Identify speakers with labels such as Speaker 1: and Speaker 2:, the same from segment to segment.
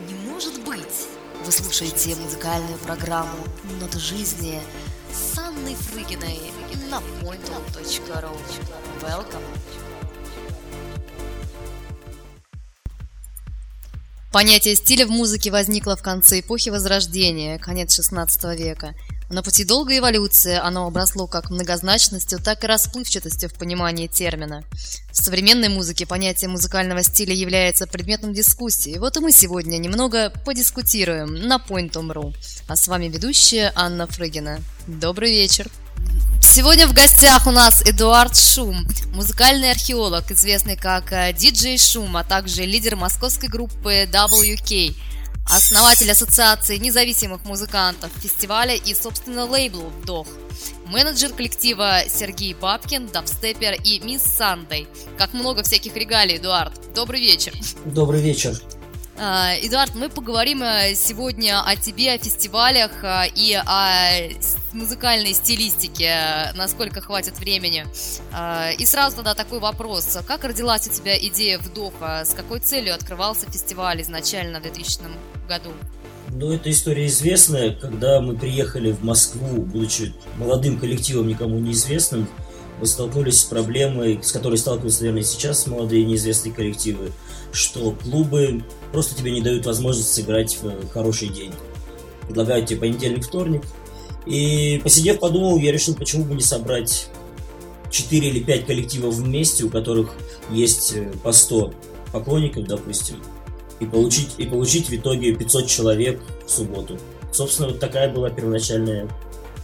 Speaker 1: Не может быть! Вы слушаете музыкальную программу «Ноты жизни» с Анной Фрыгиной на pointal.ru. Welcome! Понятие стиля в музыке возникло в конце эпохи Возрождения, конец 16 века – на пути долгой эволюции оно обросло как многозначностью, так и расплывчатостью в понимании термина. Современной музыке понятие музыкального стиля является предметом дискуссии. Вот и мы сегодня немного подискутируем на Point.ru. А с вами ведущая Анна Фрыгина. Добрый вечер! Сегодня в гостях у нас Эдуард Шум, музыкальный археолог, известный как э, диджей Шум, а также лидер московской группы WK – основатель Ассоциации независимых музыкантов фестиваля и, собственно, лейбла «Вдох», менеджер коллектива Сергей Бабкин, дабстепер и мисс Сандей. Как много всяких регалий, Эдуард. Добрый вечер.
Speaker 2: Добрый вечер.
Speaker 1: А, Эдуард, мы поговорим э, сегодня о тебе, о фестивалях э, и о музыкальной стилистике, насколько хватит времени. И сразу тогда такой вопрос. Как родилась у тебя идея вдоха? С какой целью открывался фестиваль изначально в 2000 году?
Speaker 2: Ну, эта история известная. Когда мы приехали в Москву, будучи молодым коллективом, никому неизвестным, мы столкнулись с проблемой, с которой сталкиваются, наверное, сейчас молодые неизвестные коллективы, что клубы просто тебе не дают возможность сыграть в хороший день. Предлагают тебе понедельник, вторник. И посидев, подумал, я решил, почему бы не собрать 4 или 5 коллективов вместе, у которых есть э, по 100 поклонников, допустим, и получить, и получить в итоге 500 человек в субботу. Собственно, вот такая была первоначальная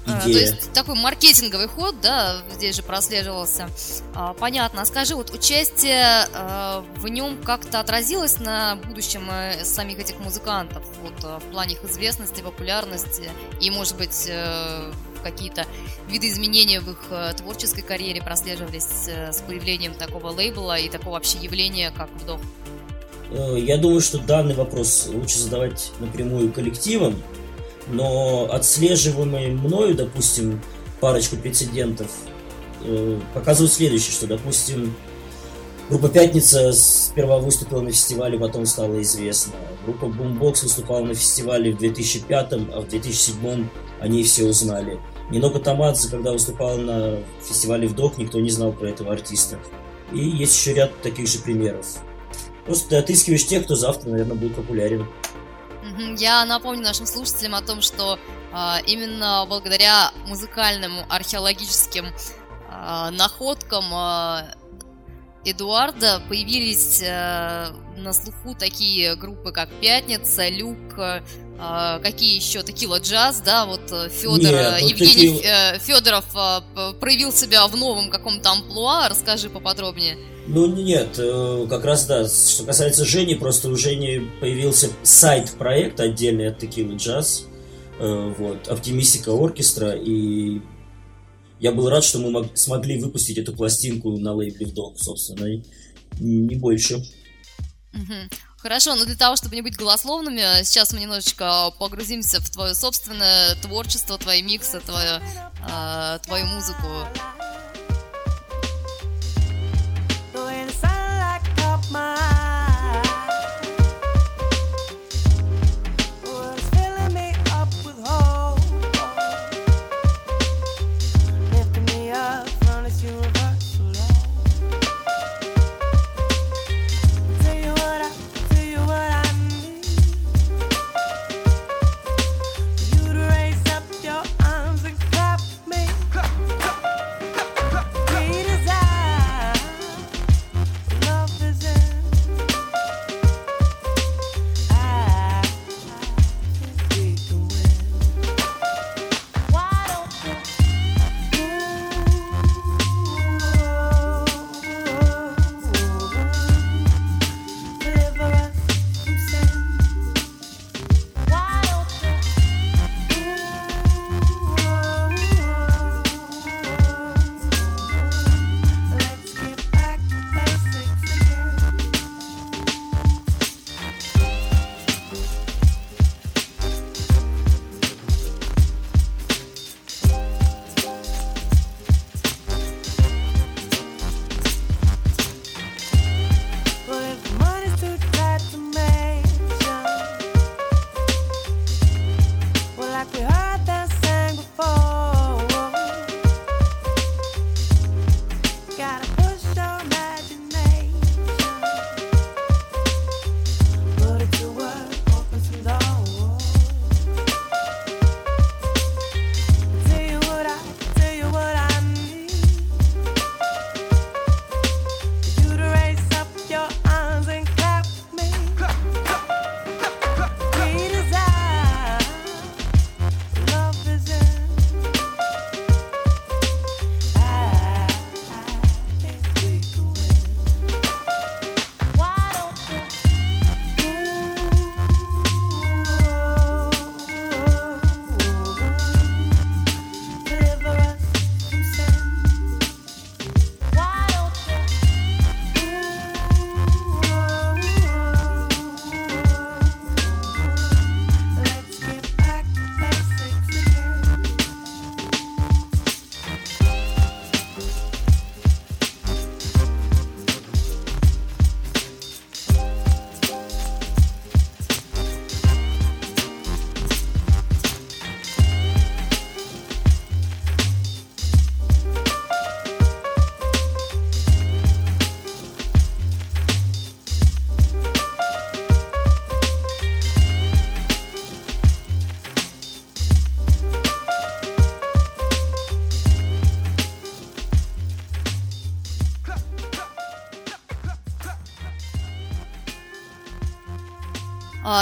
Speaker 2: идея. А, то
Speaker 1: есть такой маркетинговый ход, да, здесь же прослеживался. А, понятно. А скажи, вот участие а, в нем как-то отразилось на будущем э, самих этих музыкантов? Вот а, в плане их известности, популярности и, может быть, э, какие-то виды изменения в их э, творческой карьере прослеживались с появлением такого лейбла и такого вообще явления, как вдох?
Speaker 2: Я думаю, что данный вопрос лучше задавать напрямую коллективам, но отслеживаемые мною, допустим, парочку прецедентов э, показывают следующее, что, допустим, группа «Пятница» сперва выступила на фестивале, потом стала известна. Группа «Бумбокс» выступала на фестивале в 2005, а в 2007 они все узнали. Нинока Тамадзе, когда выступала на фестивале «Вдох», никто не знал про этого артиста. И есть еще ряд таких же примеров. Просто ты отыскиваешь тех, кто завтра, наверное, будет популярен.
Speaker 1: Я напомню нашим слушателям о том, что э, именно благодаря музыкальным археологическим э, находкам э, Эдуарда появились э, на слуху такие группы, как Пятница, Люк, э, какие еще Текила Джаз, да, вот Федор, Нет, ну, Евгений такие... э, Федоров э, проявил себя в новом каком-то амплуа, расскажи поподробнее.
Speaker 2: Ну нет, э, как раз да. Что касается Жени, просто у Жени появился сайт-проект отдельный от Jazz, э, вот, Оптимистика Оркестра, и я был рад, что мы мог, смогли выпустить эту пластинку на лейбле Вдох, собственно, и не больше.
Speaker 1: Хорошо, но для того, чтобы не быть голословными, сейчас мы немножечко погрузимся в твое собственное творчество, твои миксы, твою, э, твою музыку.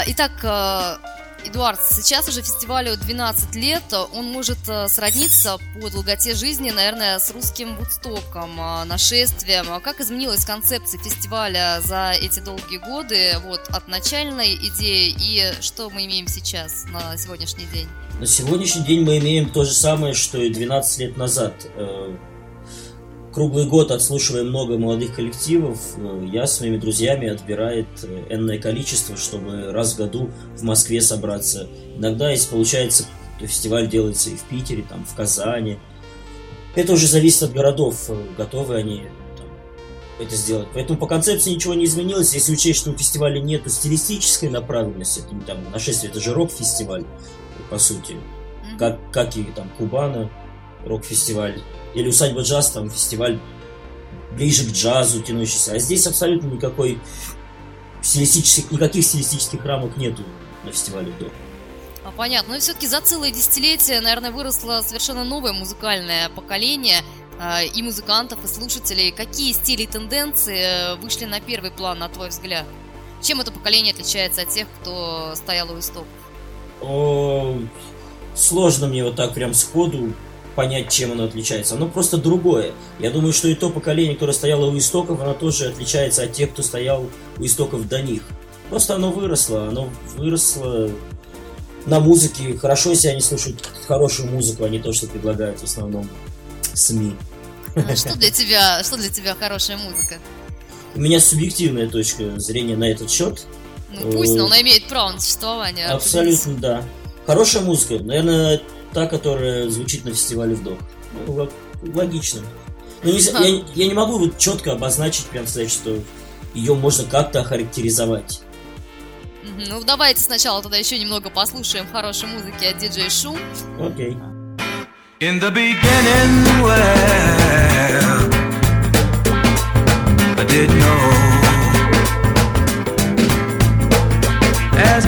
Speaker 1: Итак, э, Эдуард, сейчас уже фестивалю 12 лет, он может э, сродниться по долготе жизни, наверное, с русским вудстоком, э, нашествием. А как изменилась концепция фестиваля за эти долгие годы, вот, от начальной идеи и что мы имеем сейчас, на сегодняшний день?
Speaker 2: На сегодняшний день мы имеем то же самое, что и 12 лет назад круглый год отслушивая много молодых коллективов, э, я с моими друзьями отбирает э, энное количество, чтобы раз в году в Москве собраться. Иногда, если получается, фестиваль делается и в Питере, там, в Казани. Это уже зависит от городов, э, готовы они там, это сделать. Поэтому по концепции ничего не изменилось. Если учесть, что у фестиваля нет стилистической направленности, это, там, нашествие, это же рок-фестиваль, по сути. Как, как и там Кубана, рок-фестиваль или усадьба джаз, там фестиваль ближе к джазу тянущийся. А здесь абсолютно никакой стилистических, никаких стилистических рамок нету на фестивале вдох.
Speaker 1: А, понятно. Но ну все-таки за целое десятилетие, наверное, выросло совершенно новое музыкальное поколение э, и музыкантов, и слушателей. Какие стили и тенденции вышли на первый план, на твой взгляд? Чем это поколение отличается от тех, кто стоял у истоков?
Speaker 2: О, сложно мне вот так прям сходу понять, чем оно отличается. Оно просто другое. Я думаю, что и то поколение, которое стояло у истоков, оно тоже отличается от тех, кто стоял у истоков до них. Просто оно выросло, оно выросло на музыке. Хорошо, если они слушают хорошую музыку, а не то, что предлагают в основном СМИ.
Speaker 1: А что для тебя, что для тебя хорошая музыка?
Speaker 2: У меня субъективная точка зрения на этот счет.
Speaker 1: Ну пусть, но она имеет право на существование.
Speaker 2: Абсолютно, да. Хорошая музыка, наверное, та, которая звучит на фестивале вдох. Ну, логично. Но не, я, я не могу вот четко обозначить, прям сказать, что ее можно как-то охарактеризовать.
Speaker 1: Ну, давайте сначала тогда еще немного послушаем хорошей музыки от диджей Шум.
Speaker 2: Окей. Okay.
Speaker 3: In the beginning, well, I didn't know. As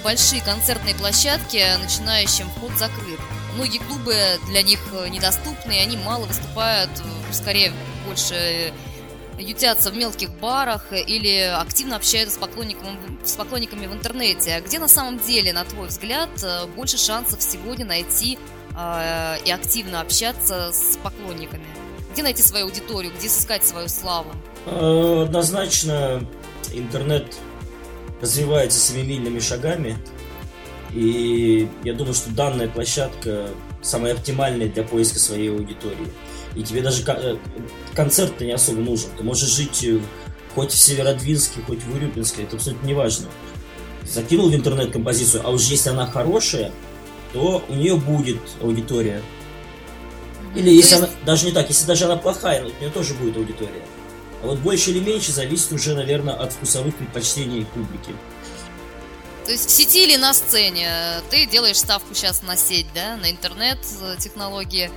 Speaker 1: большие концертные площадки начинающим вход закрыт. Многие клубы для них э, недоступны, и они мало выступают, э, скорее больше ютятся в мелких барах или активно общаются с поклонниками, с поклонниками в интернете. А где на самом деле, на твой взгляд, э, больше шансов сегодня найти э, и активно общаться с поклонниками? Где найти свою аудиторию, где искать свою славу?
Speaker 2: Э, однозначно интернет развивается семимильными шагами. И я думаю, что данная площадка самая оптимальная для поиска своей аудитории. И тебе даже э, концерт не особо нужен. Ты можешь жить э, хоть в Северодвинске, хоть в Урюпинске, это абсолютно не важно. Закинул в интернет композицию, а уж если она хорошая, то у нее будет аудитория. Или если есть... она, даже не так, если даже она плохая, у нее тоже будет аудитория. А вот больше или меньше зависит уже, наверное, от вкусовых предпочтений публики.
Speaker 1: То есть в сети или на сцене ты делаешь ставку сейчас на сеть, да, на интернет-технологии,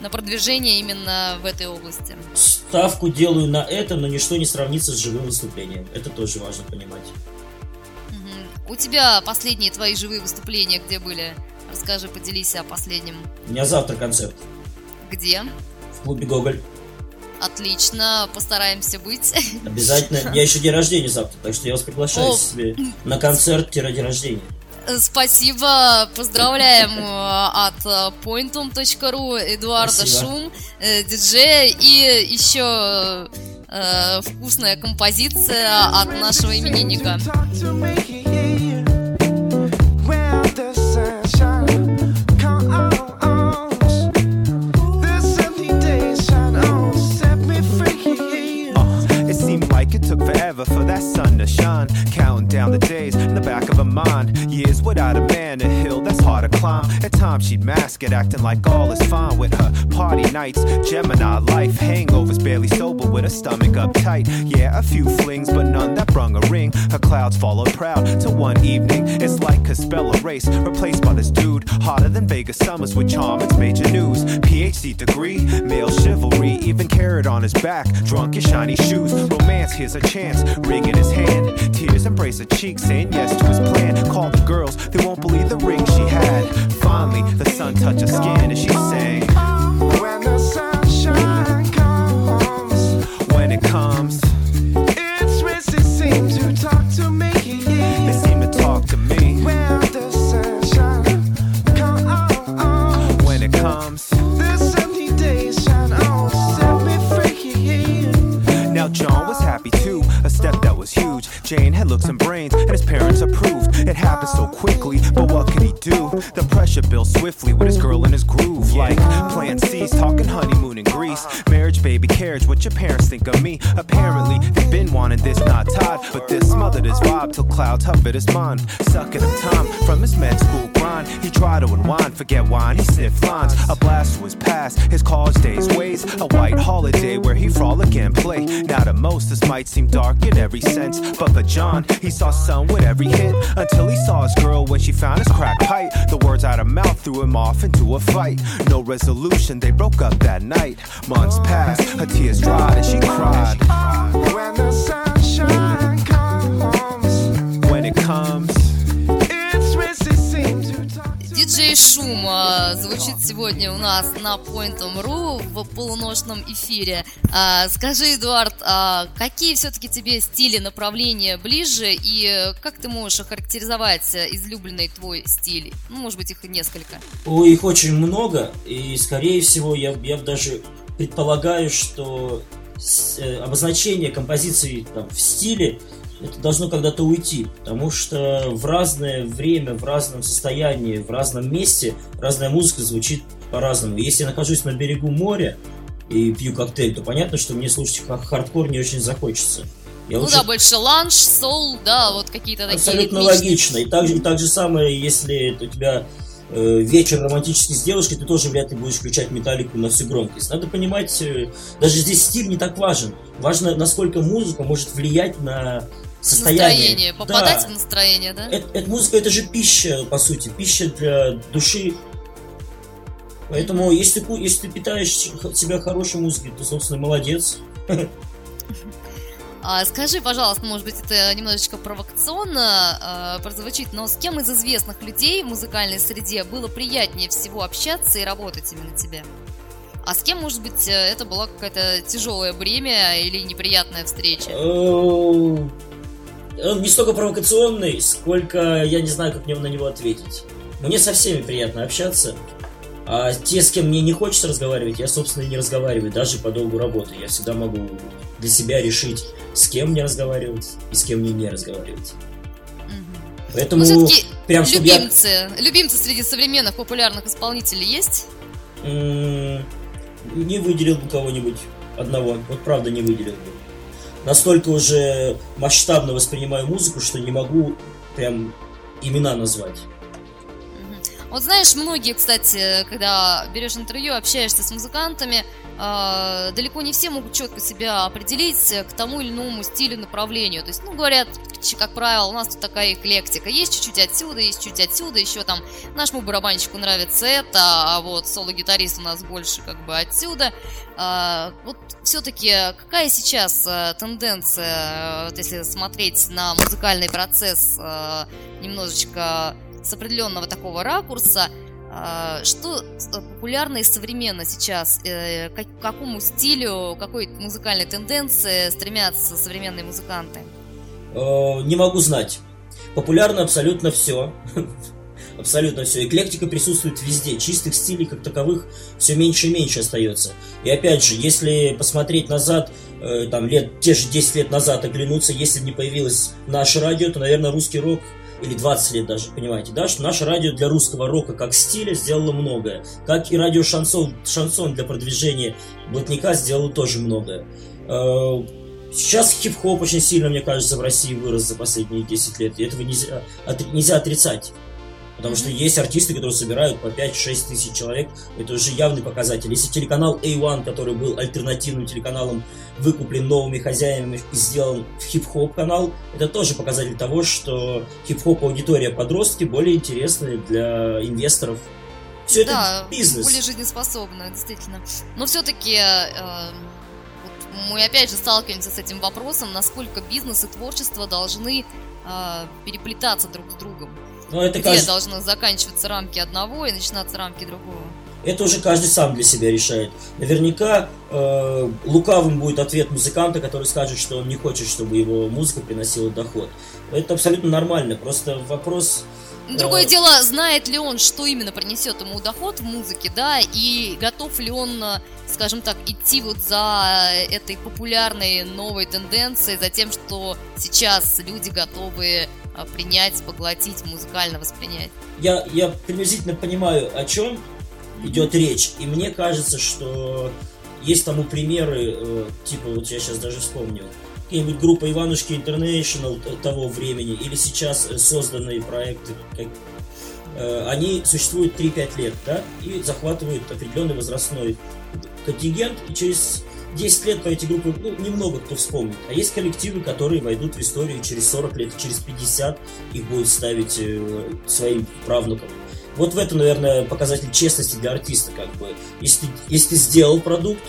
Speaker 1: на продвижение именно в этой области?
Speaker 2: Ставку делаю на это, но ничто не сравнится с живым выступлением. Это тоже важно понимать.
Speaker 1: Угу. У тебя последние твои живые выступления где были? Расскажи, поделись о последнем.
Speaker 2: У меня завтра концерт.
Speaker 1: Где?
Speaker 2: В клубе Гоголь.
Speaker 1: Отлично, постараемся быть.
Speaker 2: Обязательно. Я еще день рождения завтра, так что я вас приглашаю О. себе на концерт-день рождения.
Speaker 1: Спасибо, поздравляем э, от э, pointum.ru Эдуарда Спасибо. Шум, э, диджея и еще э, вкусная композиция от нашего именинника.
Speaker 4: The days in the back of a mind. Years without a man, climb. At times she'd mask it, acting like all is fine with her party nights. Gemini life, hangovers, barely sober with her stomach uptight. Yeah, a few flings, but none that brung a ring. Her clouds followed proud to one evening. It's like a spell erase, replaced by this dude. Hotter than Vegas summers with charm, it's major news. PhD degree, male chivalry, even carried on his back. Drunk in shiny shoes, romance, here's a chance ring in his hand. Tears embrace her cheek, saying yes to his plan. Call the girls, they won't believe the ring she had. Finally, the sun touched her skin and she sang. When the sunshine comes, when it comes, its races seem to talk to me. They seem to talk to me. When the sunshine comes, when it comes, this empty days shine on, set me free. Now John was happy too a step that was huge. Jane had looks and brains, and his parents approved. It happened so quickly, but what could he do? The pressure built swiftly with his girl in his groove. Like plan C's, talking honeymoon in Greece. Marriage, baby, carriage, what your parents think of me. Apparently, they've been wanting this, not Todd. But this smothered his vibe till clouds hovered his mind. Sucking up time from his med school grind. He tried to unwind, forget wine, he sniffed lines. A blast was past, his college days ways. A white holiday where he frolic and play. Now to most, this might seem dark in every sense. But for John, he saw sun with every hit. Until he saw his girl when she found his crack pipe. The words out of mouth threw him off into a fight. No resolution, they broke up that night. Months passed, her tears dried and she cried. When the sunshine comes,
Speaker 1: Диджей Шума звучит сегодня у нас на Point.ru в полуношном эфире. А, скажи, Эдуард, а какие все-таки тебе стили, направления ближе и как ты можешь охарактеризовать излюбленный твой стиль? Ну, может быть, их несколько.
Speaker 2: Ой, их очень много, и, скорее всего, я, я даже предполагаю, что э, обозначение композиции там, в стиле это должно когда-то уйти, потому что в разное время, в разном состоянии, в разном месте разная музыка звучит по-разному. Если я нахожусь на берегу моря и пью коктейль, то понятно, что мне слушать хардкор не очень захочется.
Speaker 1: Я ну лучше... да, больше лаундж, соул, да, вот какие-то такие
Speaker 2: Абсолютно логично. И так, же, и так же самое, если у тебя э, вечер романтический с девушкой, ты тоже вряд ли будешь включать металлику на всю громкость. Надо понимать, э, даже здесь стиль не так важен. Важно, насколько музыка может влиять на состояние. Настроение,
Speaker 1: попадать да. в настроение, да?
Speaker 2: Это, это музыка, это же пища, по сути, пища для души. Поэтому, если ты, если ты питаешь себя хорошей музыкой, то, собственно, молодец.
Speaker 1: А, скажи, пожалуйста, может быть, это немножечко провокационно э, прозвучит, но с кем из известных людей в музыкальной среде было приятнее всего общаться и работать именно тебе? А с кем, может быть, это была какая-то тяжелое бремя или неприятная встреча?
Speaker 2: Он не столько провокационный, сколько я не знаю, как мне на него ответить. Мне со всеми приятно общаться. А те, с кем мне не хочется разговаривать, я, собственно, и не разговариваю, даже по долгу работы. Я всегда могу для себя решить, с кем мне разговаривать и с кем мне не разговаривать. Поэтому
Speaker 1: Но прям любимцы, я... любимцы среди современных популярных исполнителей есть?
Speaker 2: не выделил бы кого-нибудь одного. Вот правда не выделил бы. Настолько уже масштабно воспринимаю музыку, что не могу прям имена назвать.
Speaker 1: Вот знаешь, многие, кстати, когда берешь интервью, общаешься с музыкантами, э, далеко не все могут четко себя определить к тому или иному стилю, направлению. То есть, ну, говорят, как правило, у нас тут такая эклектика. Есть чуть-чуть отсюда, есть чуть отсюда, еще там нашему барабанщику нравится это, а вот соло-гитарист у нас больше как бы отсюда. Э, вот все-таки какая сейчас э, тенденция, вот если смотреть на музыкальный процесс э, немножечко с определенного такого ракурса, а, что популярно и современно сейчас? Э, к какому стилю, какой музыкальной тенденции стремятся современные музыканты?
Speaker 2: Э, не могу знать. Популярно абсолютно все. Абсолютно все. Эклектика присутствует везде. Чистых стилей как таковых все меньше и меньше остается. И опять же, если посмотреть назад, э, там лет, те же 10 лет назад оглянуться, если бы не появилось наше радио, то, наверное, русский рок или 20 лет даже, понимаете, да, что наше радио для русского рока как стиля сделало многое. Как и радио шансон, шансон для продвижения блатника сделало тоже многое. Э, сейчас хип-хоп очень сильно, мне кажется, в России вырос за последние 10 лет, и этого нельзя, нельзя отрицать. Потому что есть артисты, которые собирают по 5-6 тысяч человек. Это уже явный показатель. Если телеканал A1, который был альтернативным телеканалом, выкуплен новыми хозяевами и сделан в хип-хоп канал, это тоже показатель того, что хип-хоп аудитория подростки более интересны для инвесторов.
Speaker 1: Все да, это бизнес. более жизнеспособно, действительно. Но все-таки э, мы опять же сталкиваемся с этим вопросом, насколько бизнес и творчество должны э, переплетаться друг с другом. Но это Где каждый... должны заканчиваться рамки одного и начинаться рамки другого?
Speaker 2: Это уже каждый сам для себя решает. Наверняка э, лукавым будет ответ музыканта, который скажет, что он не хочет, чтобы его музыка приносила доход. Это абсолютно нормально. Просто вопрос
Speaker 1: Другое э... дело, знает ли он, что именно принесет ему доход в музыке, да, и готов ли он, э, скажем так, идти вот за этой популярной новой тенденцией, за тем, что сейчас люди готовы принять, поглотить, музыкально воспринять.
Speaker 2: Я, я приблизительно понимаю, о чем идет речь. И мне кажется, что есть тому примеры, э, типа, вот я сейчас даже вспомнил, какие-нибудь группа Иванушки International того времени, или сейчас созданные проекты, как, э, они существуют 3-5 лет, да, и захватывают определенный возрастной контингент, и через 10 лет по эти группы, ну, немного кто вспомнит. А есть коллективы, которые войдут в историю через 40 лет, через 50 их будут ставить э, своим правнукам. Вот в этом, наверное, показатель честности для артиста, как бы. Если, если сделал продукт,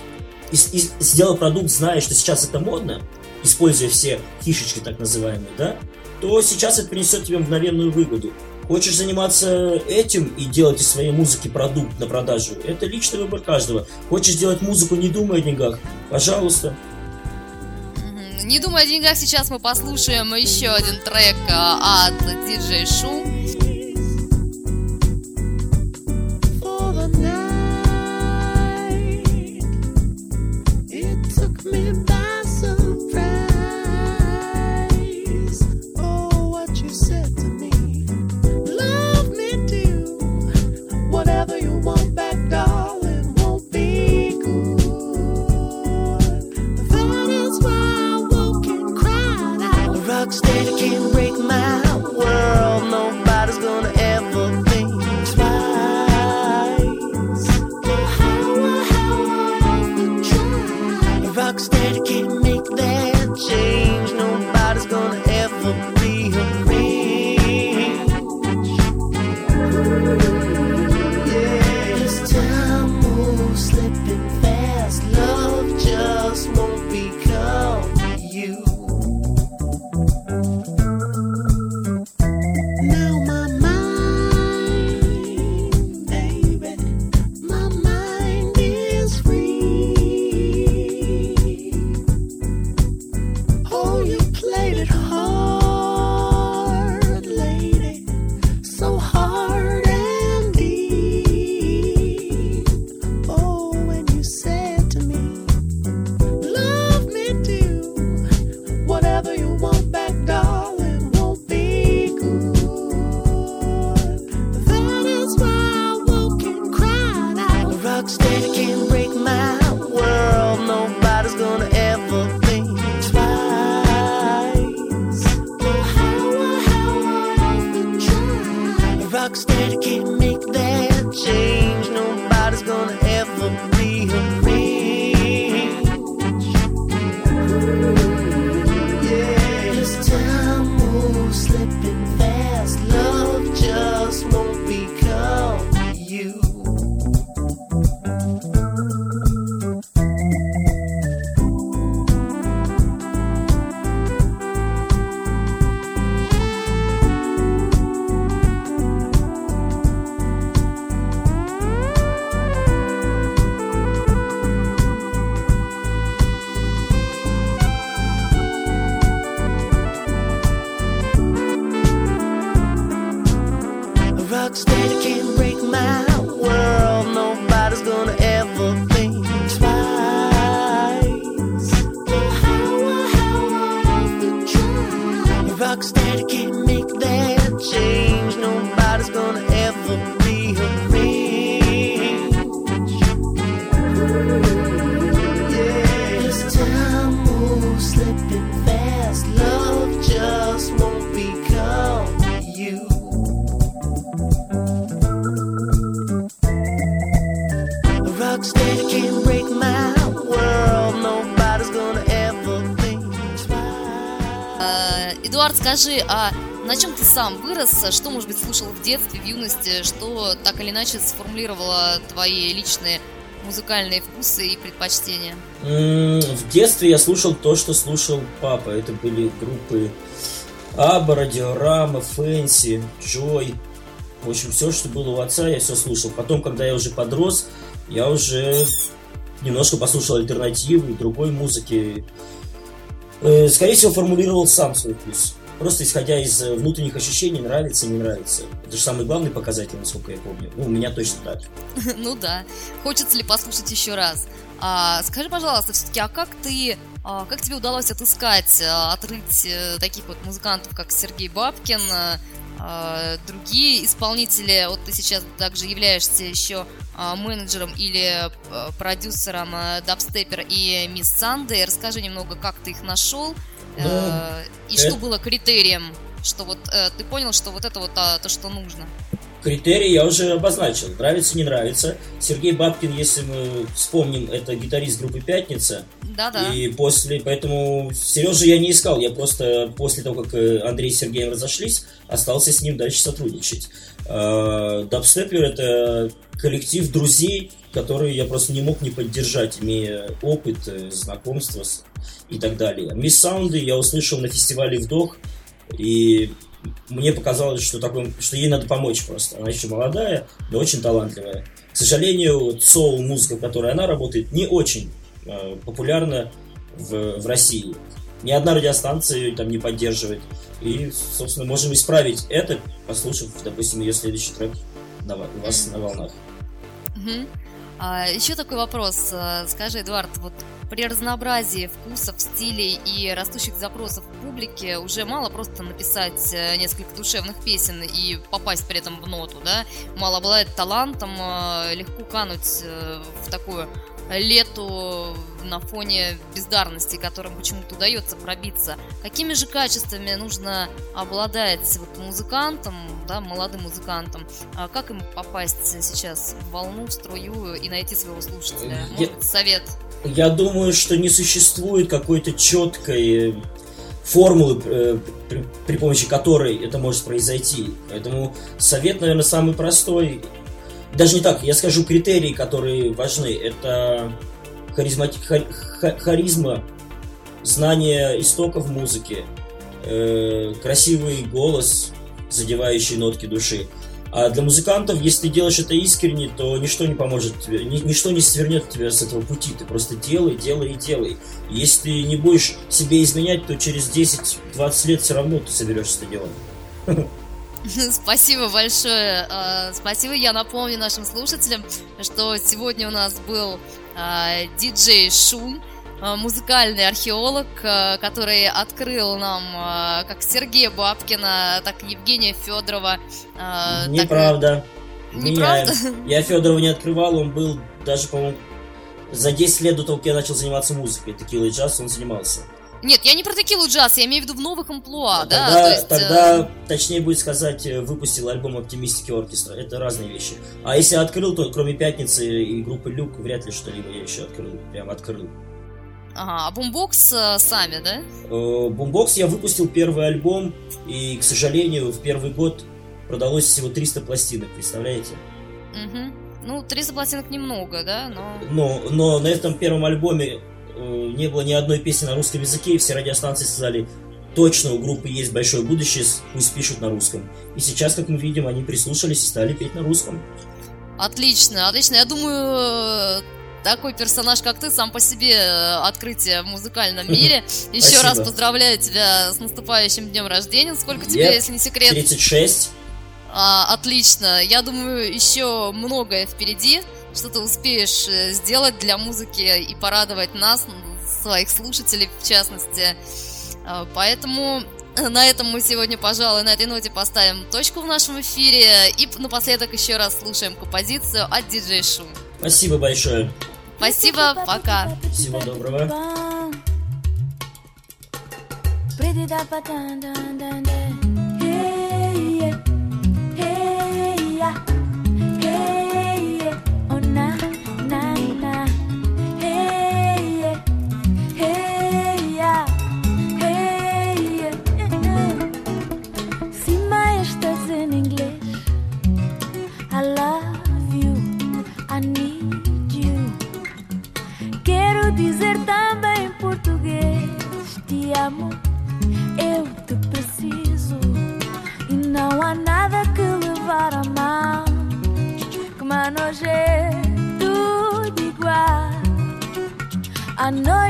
Speaker 2: и, и сделал продукт, зная, что сейчас это модно, используя все фишечки так называемые, да, то сейчас это принесет тебе мгновенную выгоду. Хочешь заниматься этим и делать из своей музыки продукт на продажу? Это личный выбор каждого. Хочешь делать музыку, не думая о деньгах? Пожалуйста.
Speaker 1: Не думая о деньгах, сейчас мы послушаем еще один трек а, от DJ Шу. is free.
Speaker 5: made it
Speaker 1: home. Эдуард, скажи, а на чем ты сам вырос? Что, может быть, слушал в детстве, в юности? Что так или иначе сформулировало твои личные музыкальные вкусы и предпочтения?
Speaker 2: В детстве я слушал то, что слушал папа. Это были группы Аба, Радиорама, Фэнси, Джой. В общем, все, что было у отца, я все слушал. Потом, когда я уже подрос, я уже немножко послушал альтернативы, другой музыки. Э, Скорее всего, формулировал сам свой вкус. Просто исходя из э, внутренних ощущений, нравится, не нравится. Это же самый главный показатель, насколько я помню. Ну, у меня точно так.
Speaker 1: Ну да. Хочется ли послушать еще раз? А, скажи, пожалуйста, все-таки, а как ты, а, как тебе удалось отыскать, а, отрыть э, таких вот музыкантов, как Сергей Бабкин, а, другие исполнители? Вот ты сейчас также являешься еще а, менеджером или продюсером Дабстепер и Мисс Санды. Расскажи немного, как ты их нашел
Speaker 2: Да,
Speaker 1: э, и
Speaker 2: это-
Speaker 1: что было критерием, что вот э, ты понял, что вот это вот а, то, что нужно.
Speaker 2: Критерии я уже обозначил. Нравится, не нравится. Сергей Бабкин, если мы вспомним, это гитарист группы «Пятница».
Speaker 1: Да-да.
Speaker 2: И после, поэтому Сережу я не искал. Я просто после того, как э, Андрей и Сергей разошлись, остался с ним дальше сотрудничать. Э, Дабстепер — это коллектив друзей, которые я просто не мог не поддержать, имея опыт, э, знакомства с- и так далее. Мисс Саунды я услышал на фестивале «Вдох», и мне показалось, что, такой, что ей надо помочь просто. Она еще молодая, но очень талантливая. К сожалению, соул-музыка, в которой она работает, не очень э, популярна в, в России. Ни одна радиостанция ее там не поддерживает. И, собственно, можем исправить это, послушав, допустим, ее следующий трек на, у вас на волнах.
Speaker 1: Мгм. А, еще такой вопрос. А, Скажи, Эдуард, вот при разнообразии вкусов, стилей и растущих запросов публики уже мало просто написать э, несколько душевных песен и попасть при этом в ноту, да? Мало обладать талантом, э, легко кануть э, в такую лету на фоне бездарности, которым почему-то удается пробиться. Какими же качествами нужно обладать вот музыкантом, да, молодым музыкантом, а как им попасть сейчас в волну, в струю и найти своего слушателя?
Speaker 2: Я-
Speaker 1: Может, быть, совет?
Speaker 2: Я думаю, что не существует какой-то четкой э, формулы, э, при, при помощи которой это может произойти. Поэтому совет, наверное, самый простой. Даже не так, я скажу критерии, которые важны. Это харизмати- ха- ха- харизма, знание истоков музыки, э, красивый голос, задевающий нотки души. А для музыкантов, если ты делаешь это искренне, то ничто не поможет тебе, ни- ничто не свернет тебя с этого пути. Ты просто делай, делай и делай. Если ты не будешь себе изменять, то через 10-20 лет все равно ты соберешься это делом.
Speaker 1: Спасибо большое. А, Спасибо. Я напомню нашим слушателям, что сегодня у нас был а, диджей Шум, а, музыкальный археолог, который открыл нам как Сергея Бабкина, так и Евгения Федорова. а, так-
Speaker 2: Неправда.
Speaker 1: Неправда?
Speaker 2: Меняем. Я Федорова не открывал, он был даже, по-моему, за 10 лет до того, как я начал заниматься музыкой, и джаз, он занимался.
Speaker 1: Нет, я не про текилу джаз, я имею в виду в новых амплуа, да?
Speaker 2: тогда,
Speaker 1: то есть, э,
Speaker 2: тогда точнее будет сказать, э, выпустил альбом Оптимистики Оркестра. Это разные вещи. А если открыл, то кроме Пятницы и группы Люк, вряд ли что-либо я еще открыл. Прям открыл.
Speaker 1: Ага, а бумбокс э, сами, да?
Speaker 2: Э, Бумбокс я выпустил первый альбом, и, к сожалению, в первый год продалось всего 300 пластинок, представляете?
Speaker 1: Угу. Ну, 300 пластинок немного, да, но...
Speaker 2: Но, но на этом первом альбоме э, не было ни одной песни на русском языке, и все радиостанции сказали, точно у группы есть большое будущее, пусть пишут на русском. И сейчас, как мы видим, они прислушались и стали петь на русском.
Speaker 1: Отлично, отлично. Я думаю, э, такой персонаж, как ты, сам по себе э, открытие в музыкальном мире. Еще
Speaker 2: Спасибо.
Speaker 1: раз поздравляю тебя с наступающим днем рождения. Сколько тебе,
Speaker 2: Yep.
Speaker 1: если не секрет?
Speaker 2: 36.
Speaker 1: А, отлично. Я думаю, еще многое впереди, что ты успеешь э, сделать для музыки и порадовать нас, своих слушателей в частности. А, Поэтому э, на этом мы сегодня, пожалуй, на этой ноте поставим точку в нашем эфире. И напоследок еще раз слушаем композицию от диджей Шум.
Speaker 2: Спасибо большое.
Speaker 1: Спасибо, пока.
Speaker 2: Всего доброго.
Speaker 6: Si amo, eu te preciso. E não há nada que levar a mal, que nós é tudo igual. I know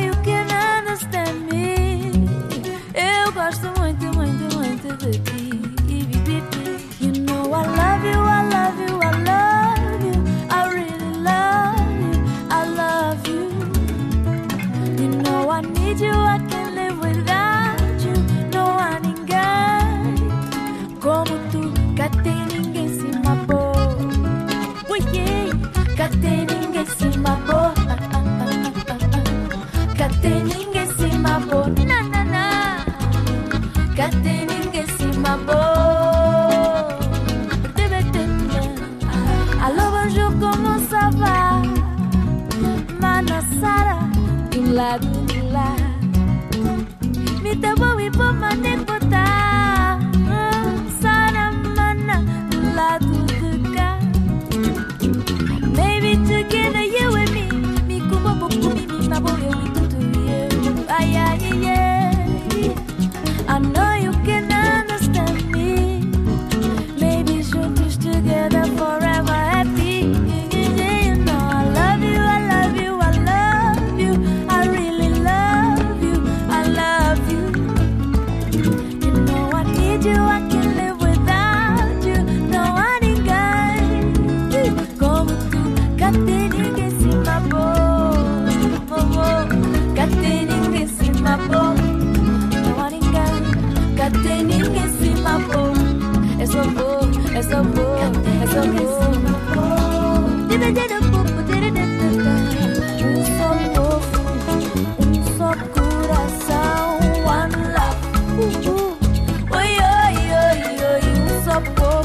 Speaker 6: let up.